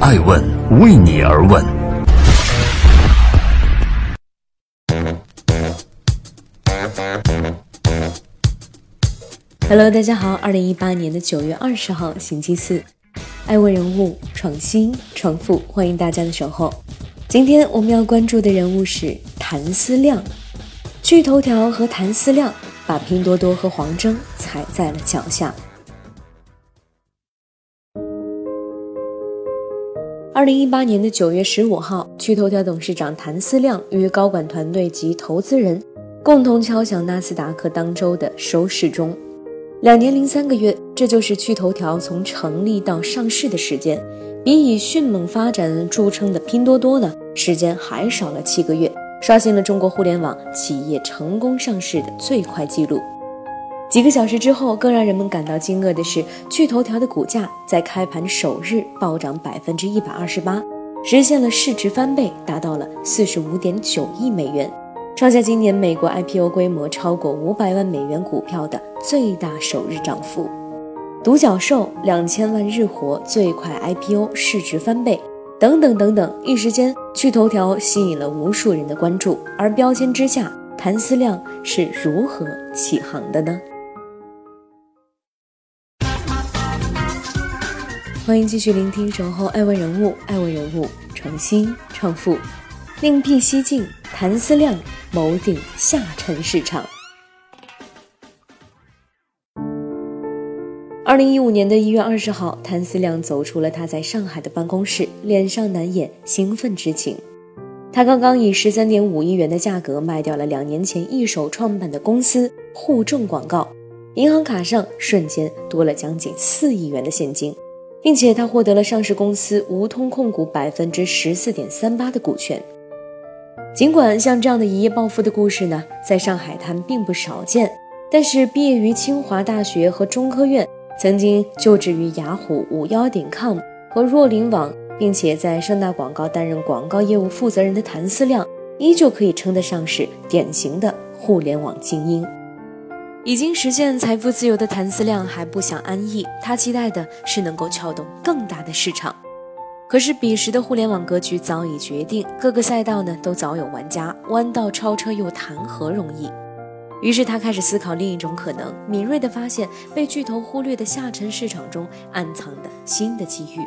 爱问为你而问。Hello，大家好，二零一八年的九月二十号，星期四，爱问人物创新创富，欢迎大家的守候。今天我们要关注的人物是谭思亮，趣头条和谭思亮把拼多多和黄峥踩在了脚下。二零一八年的九月十五号，趣头条董事长谭思亮与高管团队及投资人共同敲响纳斯达克当周的收市钟。两年零三个月，这就是趣头条从成立到上市的时间，比以迅猛发展著称的拼多多呢，时间还少了七个月，刷新了中国互联网企业成功上市的最快纪录。几个小时之后，更让人们感到惊愕的是，趣头条的股价在开盘首日暴涨百分之一百二十八，实现了市值翻倍，达到了四十五点九亿美元。创下今年美国 IPO 规模超过五百万美元股票的最大首日涨幅，独角兽两千万日活最快 IPO 市值翻倍，等等等等，一时间趣头条吸引了无数人的关注。而标签之下，谭思亮是如何起航的呢？欢迎继续聆听《守候爱问人物》，爱问人物创新创富，另辟蹊径，谭思亮。谋定下沉市场。二零一五年的一月二十号，谭思亮走出了他在上海的办公室，脸上难掩兴奋之情。他刚刚以十三点五亿元的价格卖掉了两年前一手创办的公司互众广告，银行卡上瞬间多了将近四亿元的现金，并且他获得了上市公司吴通控股百分之十四点三八的股权。尽管像这样的一夜暴富的故事呢，在上海滩并不少见，但是毕业于清华大学和中科院，曾经就职于雅虎、五幺点 com 和若琳网，并且在盛大广告担任广告业务负责人的谭思亮，依旧可以称得上是典型的互联网精英。已经实现财富自由的谭思亮还不想安逸，他期待的是能够撬动更大的市场。可是彼时的互联网格局早已决定，各个赛道呢都早有玩家，弯道超车又谈何容易？于是他开始思考另一种可能，敏锐地发现被巨头忽略的下沉市场中暗藏的新的机遇。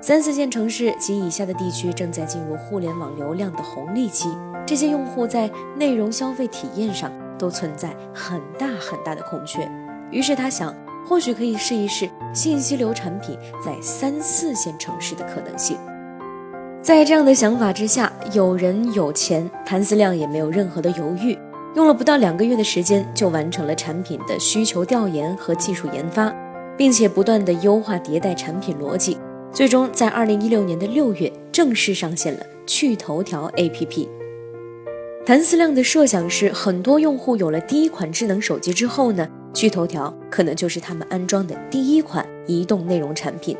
三四线城市及以下的地区正在进入互联网流量的红利期，这些用户在内容消费体验上都存在很大很大的空缺。于是他想。或许可以试一试信息流产品在三四线城市的可能性。在这样的想法之下，有人有钱，谭思亮也没有任何的犹豫，用了不到两个月的时间就完成了产品的需求调研和技术研发，并且不断的优化迭代产品逻辑，最终在二零一六年的六月正式上线了趣头条 APP。谭思亮的设想是，很多用户有了第一款智能手机之后呢？趣头条可能就是他们安装的第一款移动内容产品。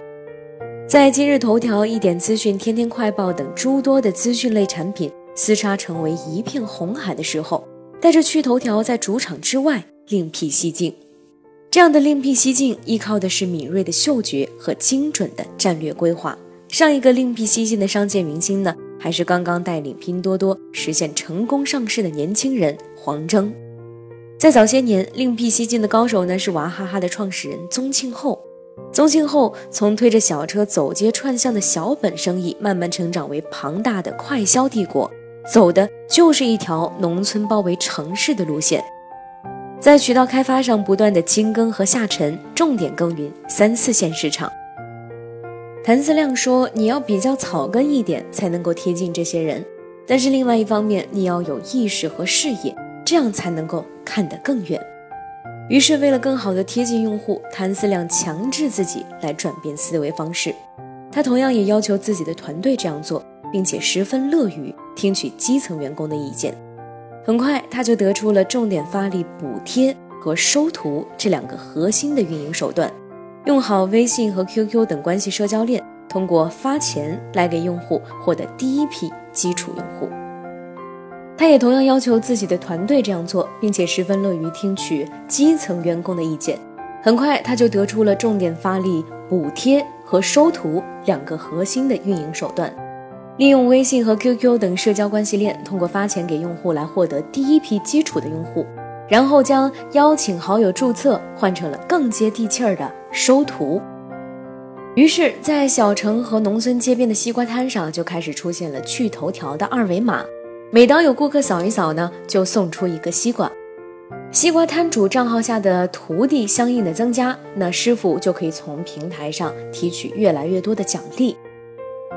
在今日头条、一点资讯、天天快报等诸多的资讯类产品厮杀成为一片红海的时候，带着趣头条在主场之外另辟蹊径。这样的另辟蹊径，依靠的是敏锐的嗅觉和精准的战略规划。上一个另辟蹊径的商界明星呢，还是刚刚带领拼多多实现成功上市的年轻人黄峥。在早些年，另辟蹊径的高手呢是娃哈哈的创始人宗庆后。宗庆后从推着小车走街串巷的小本生意，慢慢成长为庞大的快销帝国，走的就是一条农村包围城市的路线。在渠道开发上不断的精耕和下沉，重点耕耘三四线市场。谭思亮说：“你要比较草根一点，才能够贴近这些人；但是另外一方面，你要有意识和视野。”这样才能够看得更远。于是，为了更好地贴近用户，谭思亮强制自己来转变思维方式。他同样也要求自己的团队这样做，并且十分乐于听取基层员工的意见。很快，他就得出了重点发力补贴和收徒这两个核心的运营手段，用好微信和 QQ 等关系社交链，通过发钱来给用户获得第一批基础用户。他也同样要求自己的团队这样做，并且十分乐于听取基层员工的意见。很快，他就得出了重点发力补贴和收徒两个核心的运营手段，利用微信和 QQ 等社交关系链，通过发钱给用户来获得第一批基础的用户，然后将邀请好友注册换成了更接地气儿的收徒。于是，在小城和农村街边的西瓜摊上，就开始出现了趣头条的二维码。每当有顾客扫一扫呢，就送出一个西瓜。西瓜摊主账号下的徒弟相应的增加，那师傅就可以从平台上提取越来越多的奖励。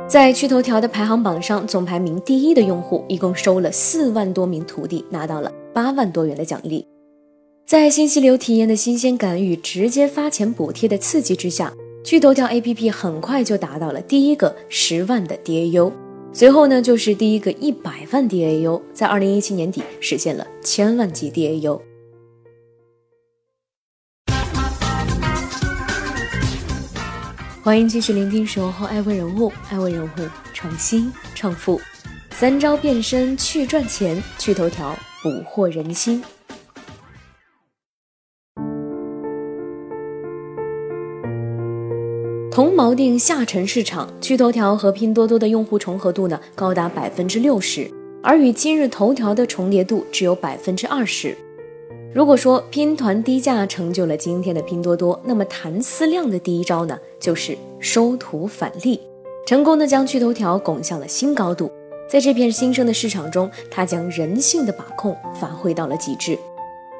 在趣头条的排行榜上，总排名第一的用户一共收了四万多名徒弟，拿到了八万多元的奖励。在信息流体验的新鲜感与直接发钱补贴的刺激之下。趣头条 APP 很快就达到了第一个十万的 DAU，随后呢就是第一个一百万 DAU，在二零一七年底实现了千万级 DAU。欢迎继续聆听《守候爱问人物》，爱问人物创新创富，三招变身去赚钱，趣头条捕获人心。同锚定下沉市场，趣头条和拼多多的用户重合度呢高达百分之六十，而与今日头条的重叠度只有百分之二十。如果说拼团低价成就了今天的拼多多，那么谭思亮的第一招呢就是收徒返利，成功的将趣头条拱向了新高度。在这片新生的市场中，他将人性的把控发挥到了极致。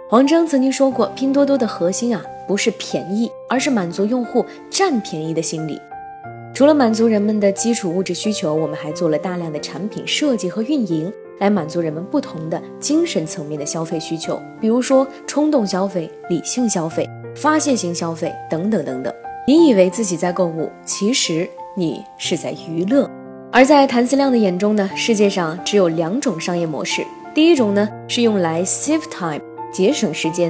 黄峥曾经说过，拼多多的核心啊。不是便宜，而是满足用户占便宜的心理。除了满足人们的基础物质需求，我们还做了大量的产品设计和运营，来满足人们不同的精神层面的消费需求。比如说冲动消费、理性消费、发泄型消费等等等等。你以为自己在购物，其实你是在娱乐。而在谭思亮的眼中呢，世界上只有两种商业模式，第一种呢是用来 save time 节省时间。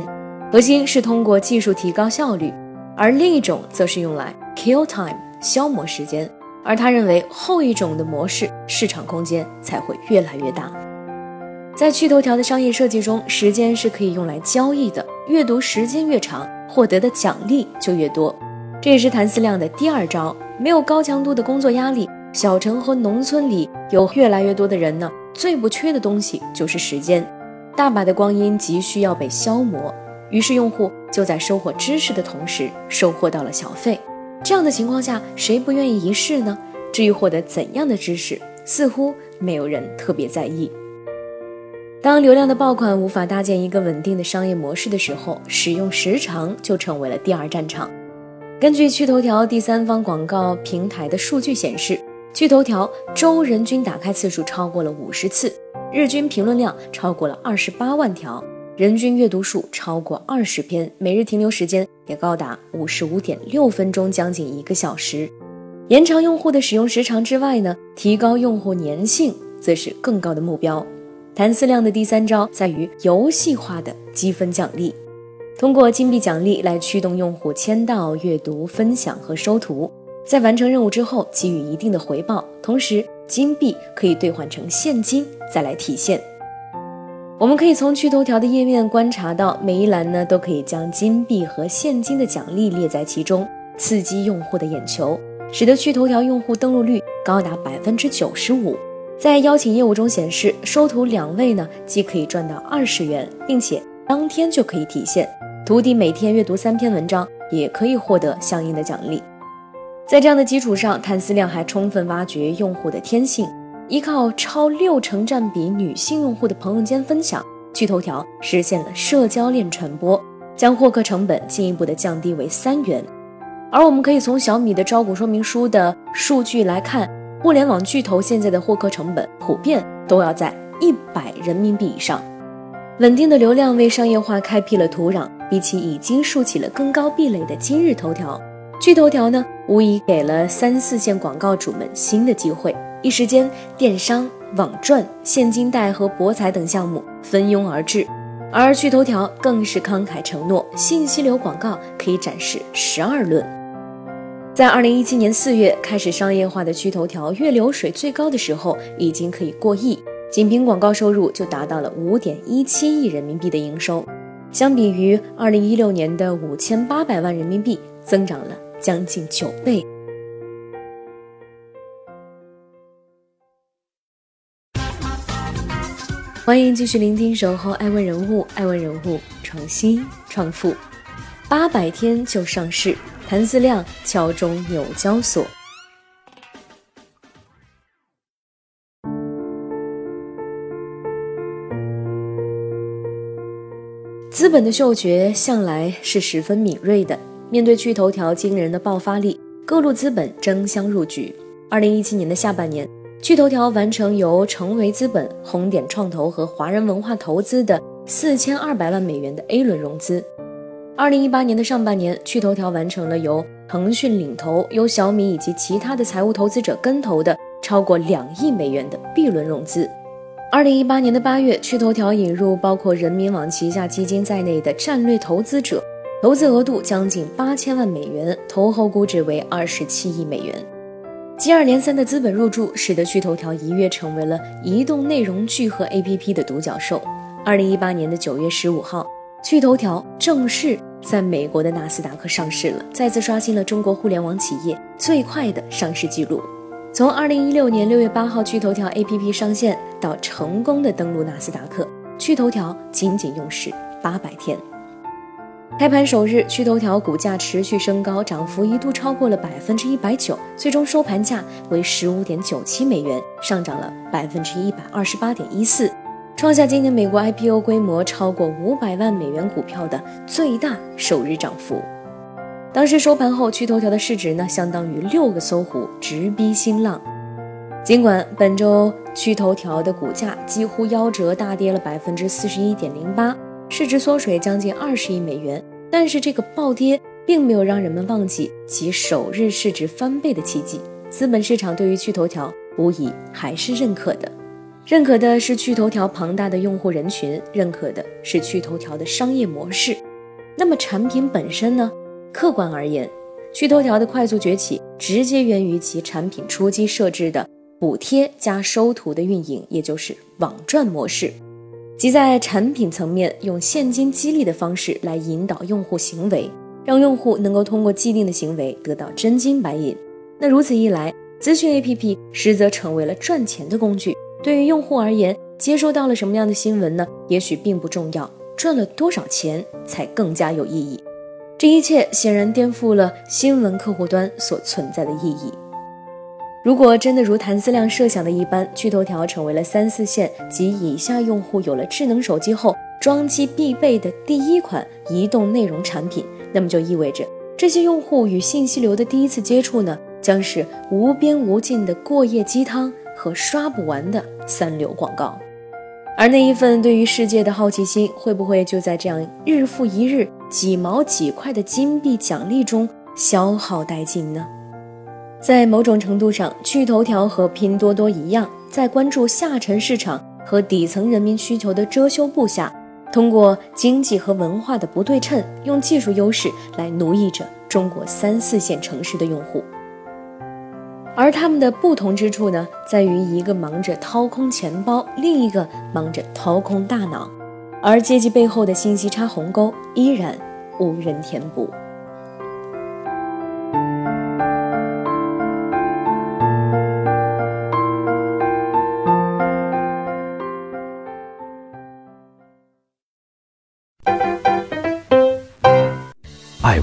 核心是通过技术提高效率，而另一种则是用来 kill time 消磨时间。而他认为后一种的模式市场空间才会越来越大。在趣头条的商业设计中，时间是可以用来交易的，阅读时间越长，获得的奖励就越多。这也是谭思亮的第二招。没有高强度的工作压力，小城和农村里有越来越多的人呢，最不缺的东西就是时间，大把的光阴急需要被消磨。于是，用户就在收获知识的同时，收获到了小费。这样的情况下，谁不愿意一试呢？至于获得怎样的知识，似乎没有人特别在意。当流量的爆款无法搭建一个稳定的商业模式的时候，使用时长就成为了第二战场。根据趣头条第三方广告平台的数据显示，趣头条周人均打开次数超过了五十次，日均评论量超过了二十八万条。人均阅读数超过二十篇，每日停留时间也高达五十五点六分钟，将近一个小时。延长用户的使用时长之外呢，提高用户粘性则是更高的目标。谭思亮的第三招在于游戏化的积分奖励，通过金币奖励来驱动用户签到、阅读、分享和收图，在完成任务之后给予一定的回报，同时金币可以兑换成现金再来提现。我们可以从趣头条的页面观察到，每一栏呢都可以将金币和现金的奖励列在其中，刺激用户的眼球，使得趣头条用户登录率高达百分之九十五。在邀请业务中显示，收徒两位呢既可以赚到二十元，并且当天就可以提现。徒弟每天阅读三篇文章，也可以获得相应的奖励。在这样的基础上，谭思亮还充分挖掘用户的天性。依靠超六成占比女性用户的朋友间分享，趣头条实现了社交链传播，将获客成本进一步的降低为三元。而我们可以从小米的招股说明书的数据来看，互联网巨头现在的获客成本普遍都要在一百人民币以上。稳定的流量为商业化开辟了土壤，比起已经竖起了更高壁垒的今日头条，趣头条呢，无疑给了三四线广告主们新的机会。一时间，电商、网赚、现金贷和博彩等项目蜂拥而至，而趣头条更是慷慨承诺，信息流广告可以展示十二轮。在二零一七年四月开始商业化的趣头条，月流水最高的时候已经可以过亿，仅凭广告收入就达到了五点一七亿人民币的营收，相比于二零一六年的五千八百万人民币，增长了将近九倍。欢迎继续聆听《守候爱问人物》，爱问人物创新创富，八百天就上市，谭思亮敲钟纽交所。资本的嗅觉向来是十分敏锐的，面对趣头条惊人的爆发力，各路资本争相入局。二零一七年的下半年。趣头条完成由成为资本、红点创投和华人文化投资的四千二百万美元的 A 轮融资。二零一八年的上半年，趣头条完成了由腾讯领投、由小米以及其他的财务投资者跟投的超过两亿美元的 B 轮融资。二零一八年的八月，趣头条引入包括人民网旗下基金在内的战略投资者，投资额度将近八千万美元，投后估值为二十七亿美元。接二连三的资本入驻，使得趣头条一跃成为了移动内容聚合 APP 的独角兽。二零一八年的九月十五号，趣头条正式在美国的纳斯达克上市了，再次刷新了中国互联网企业最快的上市记录。从二零一六年六月八号趣头条 APP 上线到成功的登陆纳斯达克，趣头条仅仅用时八百天。开盘首日，趣头条股价持续升高，涨幅一度超过了百分之一百九，最终收盘价为十五点九七美元，上涨了百分之一百二十八点一四，创下今年美国 IPO 规模超过五百万美元股票的最大首日涨幅。当时收盘后，趣头条的市值呢，相当于六个搜狐，直逼新浪。尽管本周趣头条的股价几乎夭折，大跌了百分之四十一点零八。市值缩水将近二十亿美元，但是这个暴跌并没有让人们忘记其首日市值翻倍的奇迹。资本市场对于趣头条无疑还是认可的，认可的是趣头条庞大的用户人群，认可的是趣头条的商业模式。那么产品本身呢？客观而言，趣头条的快速崛起直接源于其产品初期设置的补贴加收徒的运营，也就是网赚模式。即在产品层面用现金激励的方式来引导用户行为，让用户能够通过既定的行为得到真金白银。那如此一来，资讯 APP 实则成为了赚钱的工具。对于用户而言，接收到了什么样的新闻呢？也许并不重要，赚了多少钱才更加有意义。这一切显然颠覆了新闻客户端所存在的意义。如果真的如谭思亮设想的一般，趣头条成为了三四线及以下用户有了智能手机后装机必备的第一款移动内容产品，那么就意味着这些用户与信息流的第一次接触呢，将是无边无尽的过夜鸡汤和刷不完的三流广告，而那一份对于世界的好奇心，会不会就在这样日复一日几毛几块的金币奖励中消耗殆尽呢？在某种程度上，趣头条和拼多多一样，在关注下沉市场和底层人民需求的遮羞布下，通过经济和文化的不对称，用技术优势来奴役着中国三四线城市的用户。而他们的不同之处呢，在于一个忙着掏空钱包，另一个忙着掏空大脑，而阶级背后的信息差鸿沟依然无人填补。